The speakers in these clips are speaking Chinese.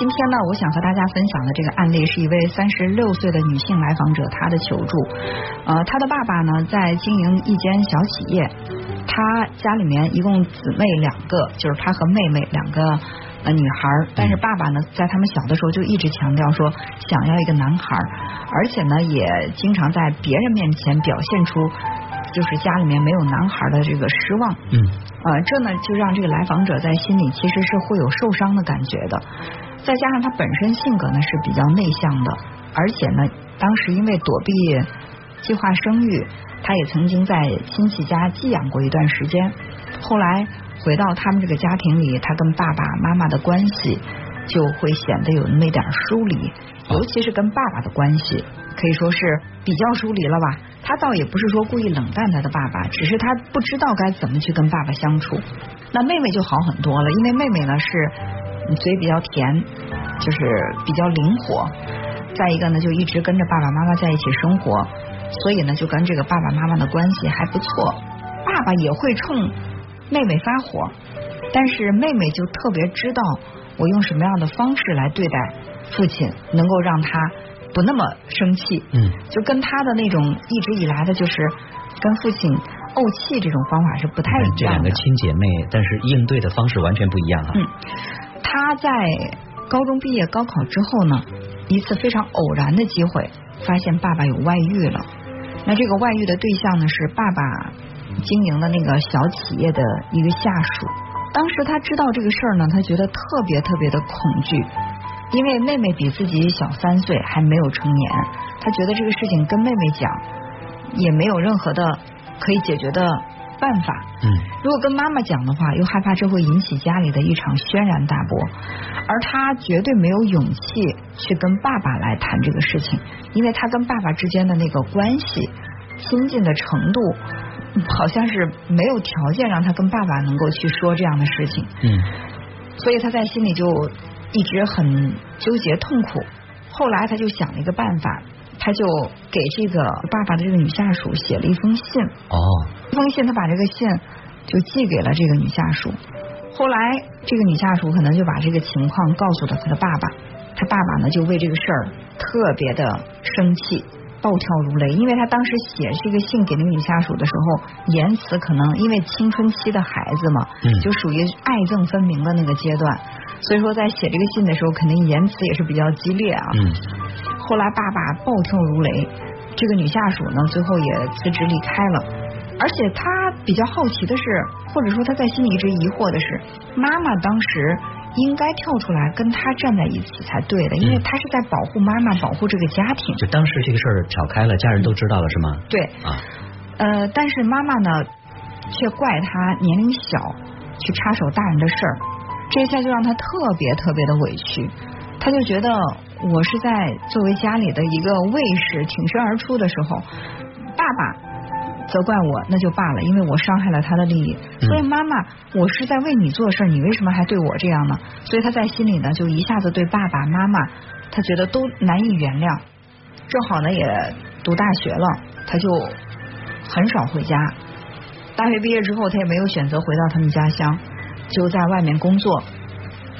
今天呢，我想和大家分享的这个案例是一位三十六岁的女性来访者，她的求助。呃，她的爸爸呢在经营一间小企业，她家里面一共姊妹两个，就是她和妹妹两个呃女孩儿。但是爸爸呢，在他们小的时候就一直强调说想要一个男孩儿，而且呢也经常在别人面前表现出就是家里面没有男孩儿的这个失望。嗯呃，这呢就让这个来访者在心里其实是会有受伤的感觉的。再加上他本身性格呢是比较内向的，而且呢，当时因为躲避计划生育，他也曾经在亲戚家寄养过一段时间。后来回到他们这个家庭里，他跟爸爸妈妈的关系就会显得有那么点疏离，尤其是跟爸爸的关系，可以说是比较疏离了吧。他倒也不是说故意冷淡他的爸爸，只是他不知道该怎么去跟爸爸相处。那妹妹就好很多了，因为妹妹呢是嘴比较甜，就是比较灵活。再一个呢，就一直跟着爸爸妈妈在一起生活，所以呢，就跟这个爸爸妈妈的关系还不错。爸爸也会冲妹妹发火，但是妹妹就特别知道我用什么样的方式来对待父亲，能够让他不那么生气。嗯，就跟他的那种一直以来的就是跟父亲怄气这种方法是不太一样的这两个。亲姐妹，但是应对的方式完全不一样啊。嗯，他在高中毕业高考之后呢，一次非常偶然的机会，发现爸爸有外遇了。那这个外遇的对象呢，是爸爸经营的那个小企业的一个下属。当时他知道这个事儿呢，他觉得特别特别的恐惧，因为妹妹比自己小三岁，还没有成年，他觉得这个事情跟妹妹讲也没有任何的可以解决的办法。嗯如果跟妈妈讲的话，又害怕这会引起家里的一场轩然大波，而他绝对没有勇气去跟爸爸来谈这个事情，因为他跟爸爸之间的那个关系亲近的程度，嗯好像是没有条件让他跟爸爸能够去说这样的事情，嗯所以他在心里就一直很纠结痛苦。后来他就想了一个办法，他就给这个爸爸的这个女下属写了一封信，哦。一封信，他把这个信就寄给了这个女下属。后来，这个女下属可能就把这个情况告诉了他的爸爸，他爸爸呢就为这个事儿特别的生气，暴跳如雷，因为他当时写这个信给那个女下属的时候，言辞可能因为青春期的孩子嘛，嗯。就属于爱憎分明的那个阶段，所以说在写这个信的时候，肯定言辞也是比较激烈啊。嗯后来爸爸暴跳如雷，这个女下属呢最后也辞职离开了。而且他比较好奇的是，或者说他在心里一直疑惑的是，妈妈当时应该跳出来跟他站在一起才对的，因为他是在保护妈妈，保护这个家庭。就当时这个事儿挑开了，家人都知道了是吗？对，啊，呃，但是妈妈呢，却怪他年龄小，去插手大人的事儿，这一下就让他特别特别的委屈。他就觉得我是在作为家里的一个卫士挺身而出的时候，爸爸责怪我那就罢了，因为我伤害了他的利益。嗯所以妈妈，我是在为你做事，你为什么还对我这样呢？所以他在心里呢，就一下子对爸爸妈妈，他觉得都难以原谅。正好呢也读大学了，他就很少回家。大学毕业之后，他也没有选择回到他们家乡，就在外面工作。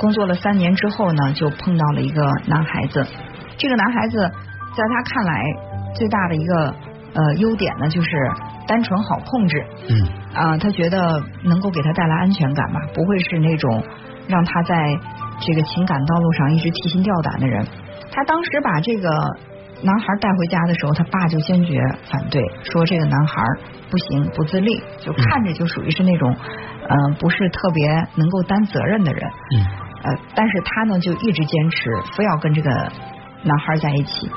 工作了三年之后呢，就碰到了一个男孩子。这个男孩子在他看来最大的一个呃优点呢，就是单纯好控制。嗯啊，他觉得能够给他带来安全感吧，不会是那种让他在这个情感道路上一直提心吊胆的人。他当时把这个男孩带回家的时候，他爸就坚决反对，说这个男孩不行，不自立，就看着就属于是那种嗯、呃不是特别能够担责任的人。嗯呃，但是他呢就一直坚持，非要跟这个男孩在一起。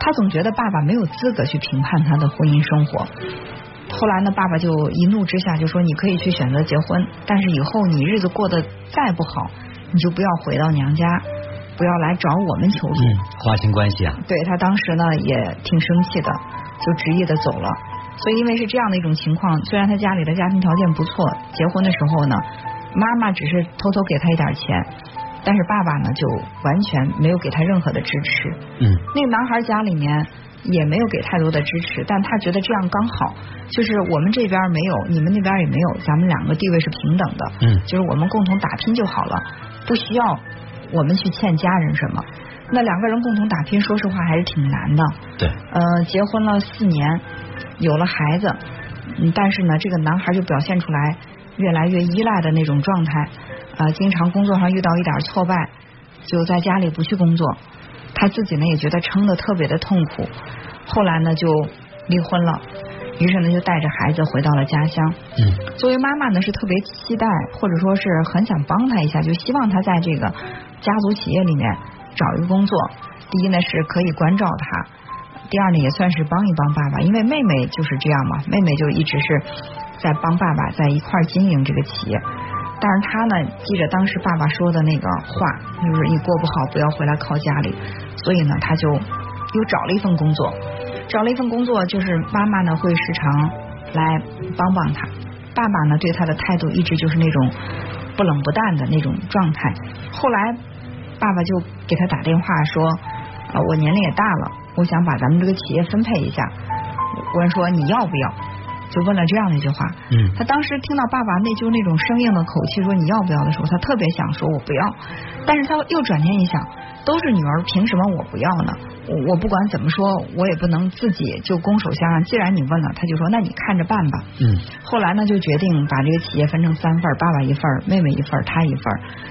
他总觉得爸爸没有资格去评判他的婚姻生活。后来呢，爸爸就一怒之下就说：“你可以去选择结婚，但是以后你日子过得再不好，你就不要回到娘家，不要来找我们求助。嗯，划清关系啊，对他当时呢也挺生气的，就执意的走了。所以因为是这样的一种情况，虽然他家里的家庭条件不错，结婚的时候呢，妈妈只是偷偷给他一点钱，但是爸爸呢就完全没有给他任何的支持。嗯那个男孩家里面也没有给太多的支持，但他觉得这样刚好，就是我们这边没有，你们那边也没有，咱们两个地位是平等的，嗯就是我们共同打拼就好了，不需要我们去欠家人什么。那两个人共同打拼，说实话还是挺难的。对，呃，结婚了四年，有了孩子，嗯，但是呢，这个男孩就表现出来越来越依赖的那种状态，啊，经常工作上遇到一点挫败，就在家里不去工作，他自己呢也觉得撑得特别的痛苦，后来呢就离婚了，于是呢就带着孩子回到了家乡。嗯，作为妈妈呢是特别期待，或者说是很想帮他一下，就希望他在这个家族企业里面。找一个工作，第一呢是可以关照他，第二呢也算是帮一帮爸爸，因为妹妹就是这样嘛，妹妹就一直是在帮爸爸在一块经营这个企业，但是他呢记着当时爸爸说的那个话，就是你过不好不要回来靠家里，所以呢他就又找了一份工作，找了一份工作就是妈妈呢会时常来帮帮他，爸爸呢对他的态度一直就是那种不冷不淡的那种状态，后来。爸爸就给他打电话说，呃，我年龄也大了，我想把咱们这个企业分配一下。问说你要不要？就问了这样的一句话。嗯。他当时听到爸爸那就那种生硬的口气说你要不要的时候，他特别想说我不要，但是他又转念一想。都是女儿，凭什么我不要呢？我我不管怎么说，我也不能自己就拱手相让。既然你问了，他就说那你看着办吧。嗯。后来呢，就决定把这个企业分成三份，爸爸一份，妹妹一份，他一份。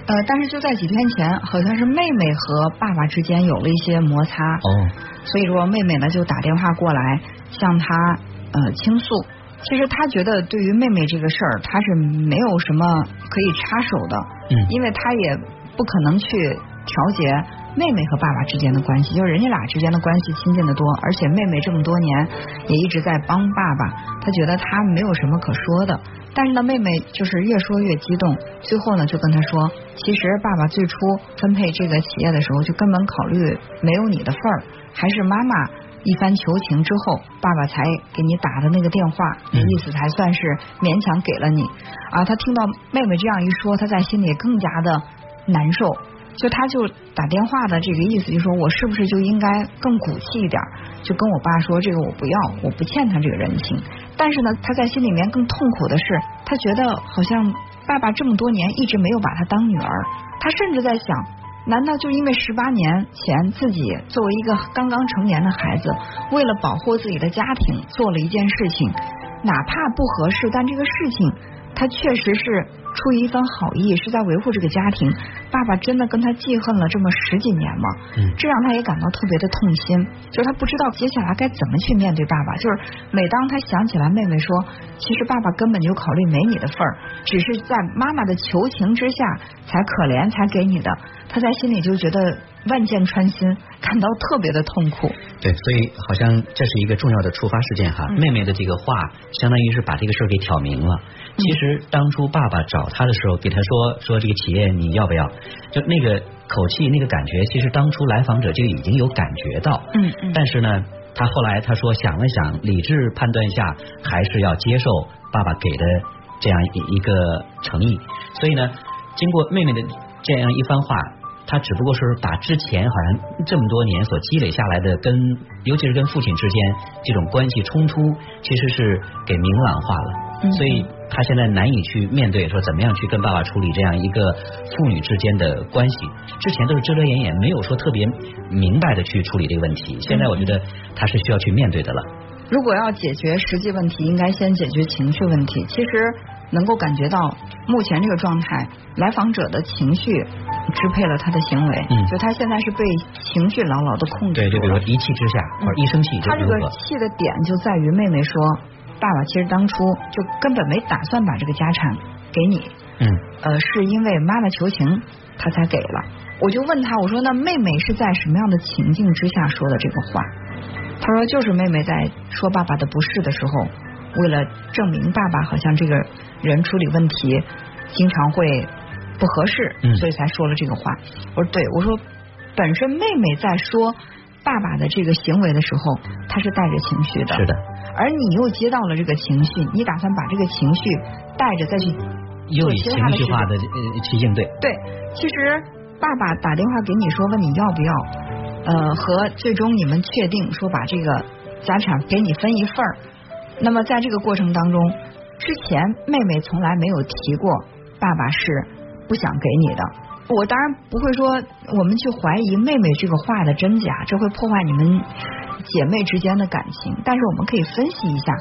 呃，但是就在几天前，好像是妹妹和爸爸之间有了一些摩擦。哦。所以说，妹妹呢就打电话过来向他呃倾诉。其实他觉得对于妹妹这个事儿，他是没有什么可以插手的。嗯。因为他也不可能去调节。妹妹和爸爸之间的关系，就是人家俩之间的关系亲近的多，而且妹妹这么多年也一直在帮爸爸，他觉得他没有什么可说的。但是呢，妹妹就是越说越激动，最后呢就跟他说，其实爸爸最初分配这个企业的时候，就根本考虑没有你的份儿，还是妈妈一番求情之后，爸爸才给你打的那个电话，意思才算是勉强给了你。啊，他听到妹妹这样一说，他在心里更加的难受。就他就打电话的这个意思，就说我是不是就应该更骨气一点，就跟我爸说这个我不要，我不欠他这个人情。但是呢，他在心里面更痛苦的是，他觉得好像爸爸这么多年一直没有把他当女儿。他甚至在想，难道就因为十八年前自己作为一个刚刚成年的孩子，为了保护自己的家庭做了一件事情，哪怕不合适，但这个事情他确实是。出于一番好意，是在维护这个家庭。爸爸真的跟他记恨了这么十几年吗？嗯，这让他也感到特别的痛心。就是他不知道接下来该怎么去面对爸爸。就是每当他想起来妹妹说，其实爸爸根本就考虑没你的份儿，只是在妈妈的求情之下才可怜才给你的，他在心里就觉得万箭穿心，感到特别的痛苦。对，所以好像这是一个重要的触发事件哈。妹妹的这个话，相当于是把这个事儿给挑明了。其实当初爸爸找他的时候，给他说说这个企业你要不要？就那个口气，那个感觉，其实当初来访者就已经有感觉到。嗯嗯。但是呢，他后来他说想了想，理智判断下，还是要接受爸爸给的这样一一个诚意。所以呢，经过妹妹的这样一番话，他只不过是把之前好像这么多年所积累下来的跟，尤其是跟父亲之间这种关系冲突，其实是给明朗化了。所以他现在难以去面对，说怎么样去跟爸爸处理这样一个父女之间的关系。之前都是遮遮掩掩，没有说特别明白的去处理这个问题。现在我觉得他是需要去面对的了。如果要解决实际问题，应该先解决情绪问题。其实能够感觉到目前这个状态，来访者的情绪支配了他的行为。嗯，就他现在是被情绪牢牢的控制。对，就比如说一气之下或者一生气，他这个气的点就在于妹妹说。爸爸其实当初就根本没打算把这个家产给你，嗯，呃，是因为妈妈求情，他才给了。我就问他，我说那妹妹是在什么样的情境之下说的这个话？他说就是妹妹在说爸爸的不是的时候，为了证明爸爸好像这个人处理问题经常会不合适，所以才说了这个话。我说对，我说本身妹妹在说。爸爸的这个行为的时候，她是带着情绪的，是的。而你又接到了这个情绪，你打算把这个情绪带着再去又以情绪化的去应对。对，其实爸爸打电话给你说问你要不要，呃，和最终你们确定说把这个家产给你分一份儿。那么在这个过程当中，之前妹妹从来没有提过爸爸是不想给你的。我当然不会说我们去怀疑妹妹这个话的真假，这会破坏你们姐妹之间的感情。但是我们可以分析一下，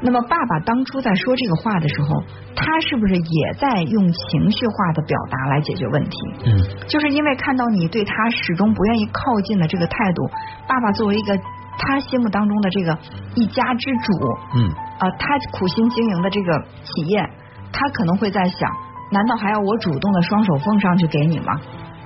那么爸爸当初在说这个话的时候，他是不是也在用情绪化的表达来解决问题？嗯，就是因为看到你对他始终不愿意靠近的这个态度，爸爸作为一个他心目当中的这个一家之主，嗯，啊，他苦心经营的这个企业，他可能会在想。难道还要我主动的双手奉上去给你吗？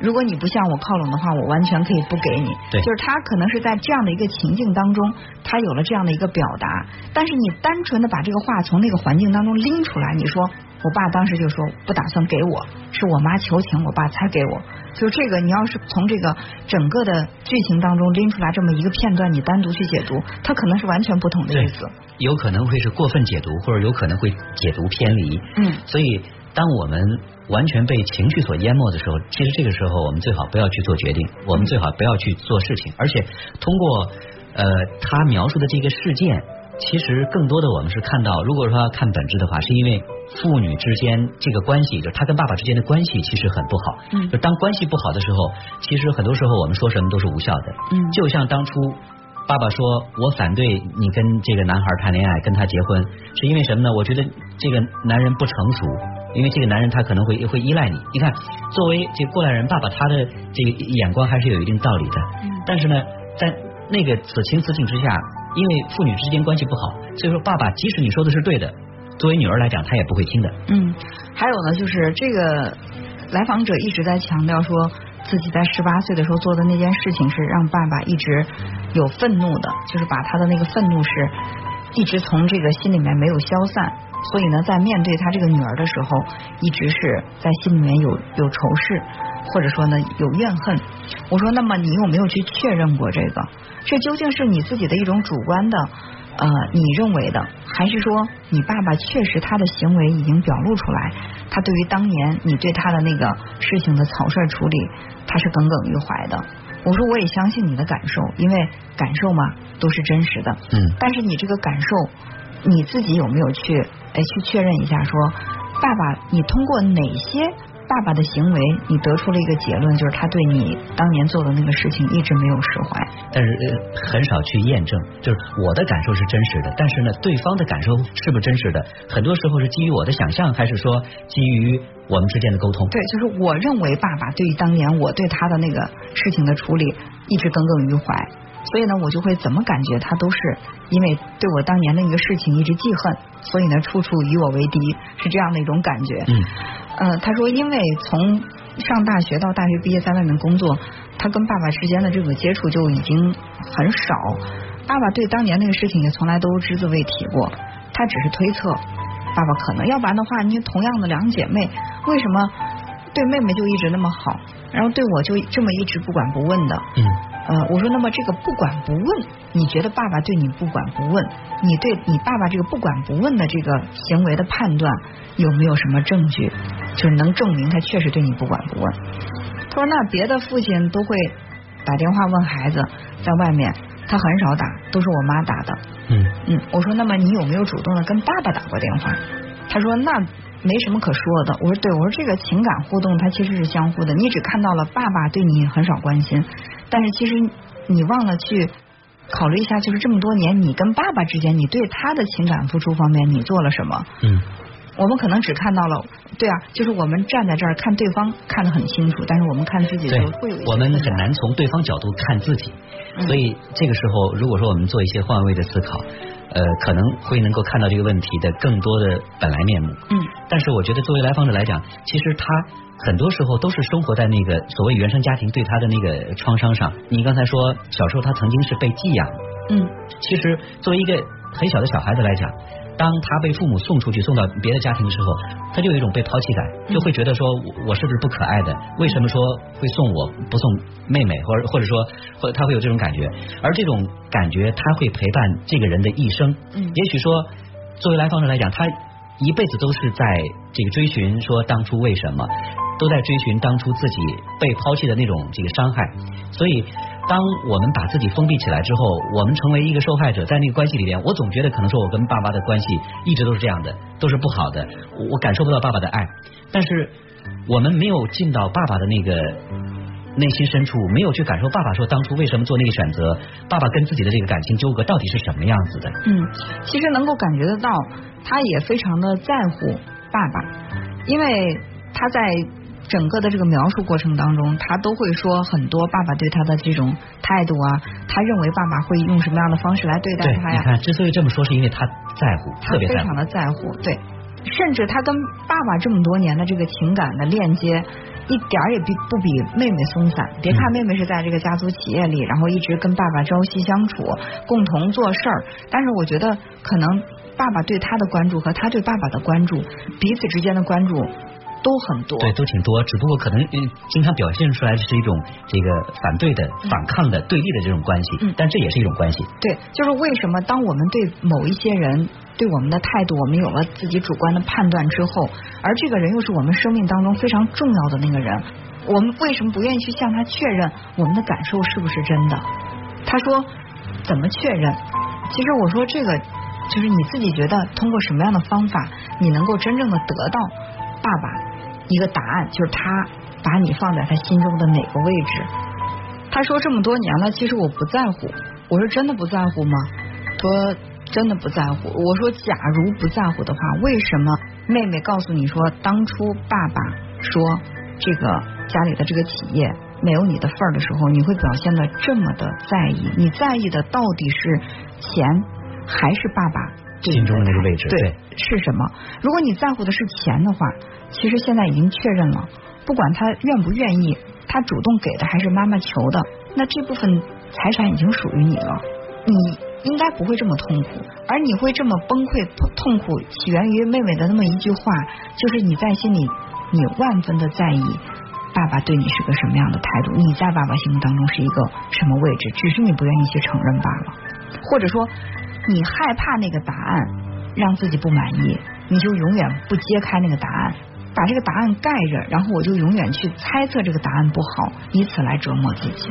如果你不向我靠拢的话，我完全可以不给你。对，就是他可能是在这样的一个情境当中，他有了这样的一个表达。但是你单纯的把这个话从那个环境当中拎出来，你说我爸当时就说不打算给我，是我妈求情，我爸才给我。就这个，你要是从这个整个的剧情当中拎出来这么一个片段，你单独去解读，它可能是完全不同的意思。有可能会是过分解读，或者有可能会解读偏离。嗯，所以。当我们完全被情绪所淹没的时候，其实这个时候我们最好不要去做决定，我们最好不要去做事情。而且通过呃他描述的这个事件，其实更多的我们是看到，如果说要看本质的话，是因为父女之间这个关系，就他跟爸爸之间的关系其实很不好。嗯。就当关系不好的时候，其实很多时候我们说什么都是无效的。嗯。就像当初。爸爸说：“我反对你跟这个男孩谈恋爱，跟他结婚，是因为什么呢？我觉得这个男人不成熟，因为这个男人他可能会会依赖你。你看，作为这过来人，爸爸他的这个眼光还是有一定道理的。嗯但是呢，在那个此情此景之下，因为父女之间关系不好，所以说爸爸即使你说的是对的，作为女儿来讲，他也不会听的。嗯，还有呢，就是这个来访者一直在强调说。”自己在十八岁的时候做的那件事情是让爸爸一直有愤怒的，就是把他的那个愤怒是一直从这个心里面没有消散，所以呢，在面对他这个女儿的时候，一直是在心里面有有仇视，或者说呢有怨恨。我说，那么你有没有去确认过这个？这究竟是你自己的一种主观的？呃，你认为的，还是说你爸爸确实他的行为已经表露出来，他对于当年你对他的那个事情的草率处理，他是耿耿于怀的。我说我也相信你的感受，因为感受嘛都是真实的。嗯。但是你这个感受，你自己有没有去哎去确认一下？说爸爸，你通过哪些？爸爸的行为，你得出了一个结论，就是他对你当年做的那个事情一直没有释怀。但是很少去验证，就是我的感受是真实的，但是呢，对方的感受是不是真实的？很多时候是基于我的想象，还是说基于我们之间的沟通？对，就是我认为爸爸对于当年我对他的那个事情的处理一直耿耿于怀，所以呢，我就会怎么感觉他都是因为对我当年的一个事情一直记恨，所以呢，处处与我为敌，是这样的一种感觉。嗯。呃，他说，因为从上大学到大学毕业，在外面工作，他跟爸爸之间的这个接触就已经很少。爸爸对当年那个事情也从来都只字未提过，他只是推测爸爸可能，要不然的话，你同样的两姐妹，为什么对妹妹就一直那么好，然后对我就这么一直不管不问的？嗯。呃，我说，那么这个不管不问，你觉得爸爸对你不管不问，你对你爸爸这个不管不问的这个行为的判断有没有什么证据，就是能证明他确实对你不管不问？他说，那别的父亲都会打电话问孩子在外面，他很少打，都是我妈打的。嗯嗯，我说，那么你有没有主动的跟爸爸打过电话？他说，那没什么可说的。我说，对，我说这个情感互动它其实是相互的，你只看到了爸爸对你很少关心。但是其实你忘了去考虑一下，就是这么多年你跟爸爸之间，你对他的情感付出方面，你做了什么？嗯，我们可能只看到了，对啊，就是我们站在这儿看对方看得很清楚，但是我们看自己的时候会有我们很难从对方角度看自己，所以这个时候如果说我们做一些换位的思考。呃，可能会能够看到这个问题的更多的本来面目。嗯，但是我觉得作为来访者来讲，其实他很多时候都是生活在那个所谓原生家庭对他的那个创伤上。你刚才说小时候他曾经是被寄养，嗯，其实作为一个很小的小孩子来讲。当他被父母送出去，送到别的家庭的时候，他就有一种被抛弃感，就会觉得说，我是不是不可爱的？为什么说会送我不送妹妹，或者或者说，或他会有这种感觉？而这种感觉，他会陪伴这个人的一生。嗯，也许说，作为来访者来讲，他一辈子都是在这个追寻说当初为什么，都在追寻当初自己被抛弃的那种这个伤害，所以。当我们把自己封闭起来之后，我们成为一个受害者，在那个关系里边，我总觉得可能说我跟爸爸的关系一直都是这样的，都是不好的，我感受不到爸爸的爱。但是我们没有进到爸爸的那个内心深处，没有去感受爸爸说当初为什么做那个选择，爸爸跟自己的这个感情纠葛到底是什么样子的。嗯，其实能够感觉得到，他也非常的在乎爸爸，因为他在整个的这个描述过程当中，他都会说很多爸爸对他的这种态度啊，他认为爸爸会用什么样的方式来对待，他呀？你看，之所以这么说，是因为他在乎，特别在乎非常。的在乎，对，甚至他跟爸爸这么多年的这个情感的链接，一点儿也比不比妹妹松散。别看嗯妹妹是在这个家族企业里，然后一直跟爸爸朝夕相处，共同做事儿，但是我觉得可能爸爸对她的关注和她对爸爸的关注，彼此之间的关注都很多。对，都挺多，只不过可能嗯，经常表现出来的是一种这个反对的、反抗的、对立的这种关系，嗯但这也是一种关系。对，就是为什么当我们对某一些人对我们的态度，我们有了自己主观的判断之后，而这个人又是我们生命当中非常重要的那个人，我们为什么不愿意去向他确认我们的感受是不是真的？他说怎么确认？其实我说这个就是你自己觉得通过什么样的方法，你能够真正的得到爸爸一个答案，就是他把你放在他心中的哪个位置？他说这么多年了，其实我不在乎。我说真的不在乎吗？说真的不在乎。我说假如不在乎的话，为什么妹妹告诉你说，当初爸爸说这个家里的这个企业没有你的份儿的时候，你会表现的这么的在意？你在意的到底是钱，还是爸爸心中的那个位置对对是什么？如果你在乎的是钱的话，其实现在已经确认了，不管他愿不愿意，他主动给的还是妈妈求的，那这部分财产已经属于你了，你应该不会这么痛苦，而你会这么崩溃痛苦，起源于妹妹的那么一句话，就是你在心里你万分的在意。爸爸对你是个什么样的态度？你在爸爸心目当中是一个什么位置？只是你不愿意去承认罢了，或者说你害怕那个答案让自己不满意，你就永远不揭开那个答案，把这个答案盖着，然后我就永远去猜测这个答案不好，以此来折磨自己。